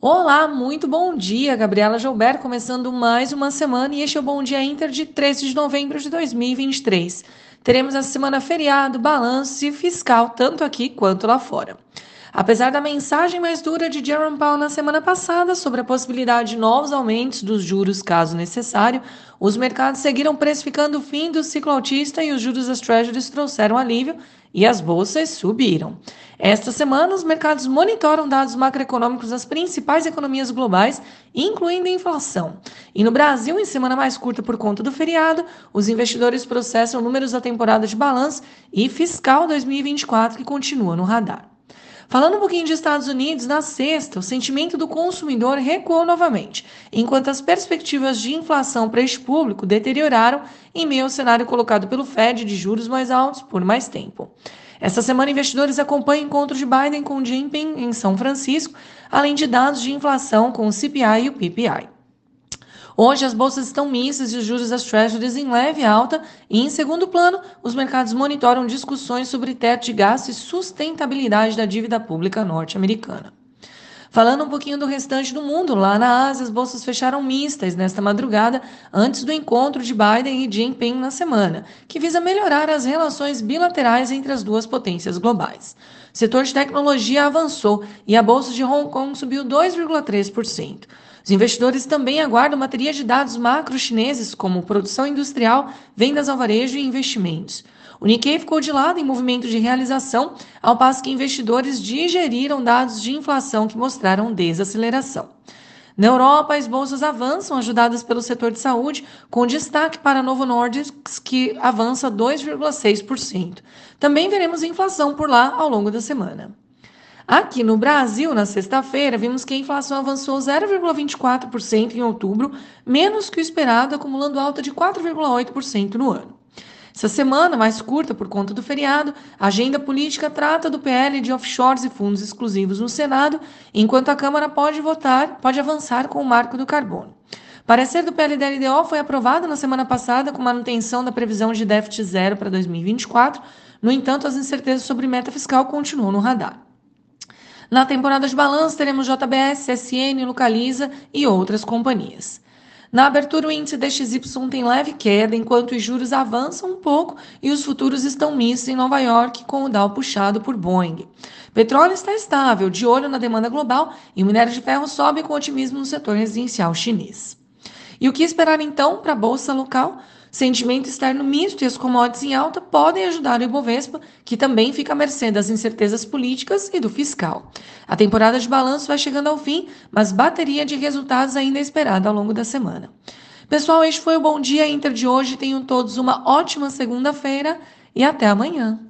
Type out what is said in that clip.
Olá, muito bom dia, Gabriela Joubert, começando mais uma semana e este é o Bom Dia Inter de 13 de novembro de 2023. Teremos essa semana feriado, balanço e fiscal, tanto aqui quanto lá fora. Apesar da mensagem mais dura de Jerome Powell na semana passada sobre a possibilidade de novos aumentos dos juros caso necessário, os mercados seguiram precificando o fim do ciclo altista e os juros das Treasuries trouxeram alívio e as bolsas subiram. Esta semana, os mercados monitoram dados macroeconômicos das principais economias globais, incluindo a inflação. E no Brasil, em semana mais curta por conta do feriado, os investidores processam números da temporada de balanço e fiscal 2024 que continua no radar. Falando um pouquinho de Estados Unidos, na sexta, o sentimento do consumidor recuou novamente, enquanto as perspectivas de inflação para este público deterioraram em meio ao cenário colocado pelo Fed de juros mais altos por mais tempo. Essa semana, investidores acompanham o encontro de Biden com Jinping em São Francisco, além de dados de inflação com o CPI e o PPI. Hoje, as bolsas estão mistas e os juros das Treasuries em leve alta, e em segundo plano, os mercados monitoram discussões sobre teto de gasto e sustentabilidade da dívida pública norte-americana. Falando um pouquinho do restante do mundo, lá na Ásia, as bolsas fecharam mistas nesta madrugada, antes do encontro de Biden e Jinping na semana, que visa melhorar as relações bilaterais entre as duas potências globais. O setor de tecnologia avançou e a bolsa de Hong Kong subiu 2,3%. Os investidores também aguardam bateria de dados macro chineses, como produção industrial, vendas ao varejo e investimentos. O Nikkei ficou de lado em movimento de realização, ao passo que investidores digeriram dados de inflação que mostraram desaceleração. Na Europa, as bolsas avançam, ajudadas pelo setor de saúde, com destaque para Novo Nordisk, que avança 2,6%. Também veremos inflação por lá ao longo da semana. Aqui no Brasil, na sexta-feira, vimos que a inflação avançou 0,24% em outubro, menos que o esperado, acumulando alta de 4,8% no ano. Essa semana, mais curta por conta do feriado, a agenda política trata do PL de offshores e fundos exclusivos no Senado, enquanto a Câmara pode votar, pode avançar com o marco do carbono. Parecer do PLDLDO foi aprovado na semana passada com manutenção da previsão de déficit zero para 2024. No entanto, as incertezas sobre meta fiscal continuam no radar. Na temporada de balanço, teremos JBS, CSN, Localiza e outras companhias. Na abertura, o índice DXY tem leve queda, enquanto os juros avançam um pouco e os futuros estão mistos em Nova York, com o Dow puxado por Boeing. Petróleo está estável, de olho na demanda global, e o minério de ferro sobe com otimismo no setor residencial chinês. E o que esperar então para a bolsa local? Sentimento externo misto e as commodities em alta podem ajudar o Ibovespa, que também fica à mercê das incertezas políticas e do fiscal. A temporada de balanço vai chegando ao fim, mas bateria de resultados ainda é esperada ao longo da semana. Pessoal, este foi o Bom Dia Inter de hoje. Tenham todos uma ótima segunda-feira e até amanhã.